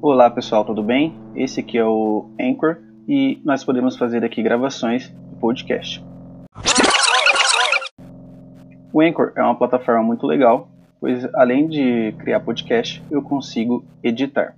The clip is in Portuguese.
Olá pessoal, tudo bem? Esse aqui é o Anchor e nós podemos fazer aqui gravações de podcast. O Anchor é uma plataforma muito legal, pois além de criar podcast, eu consigo editar.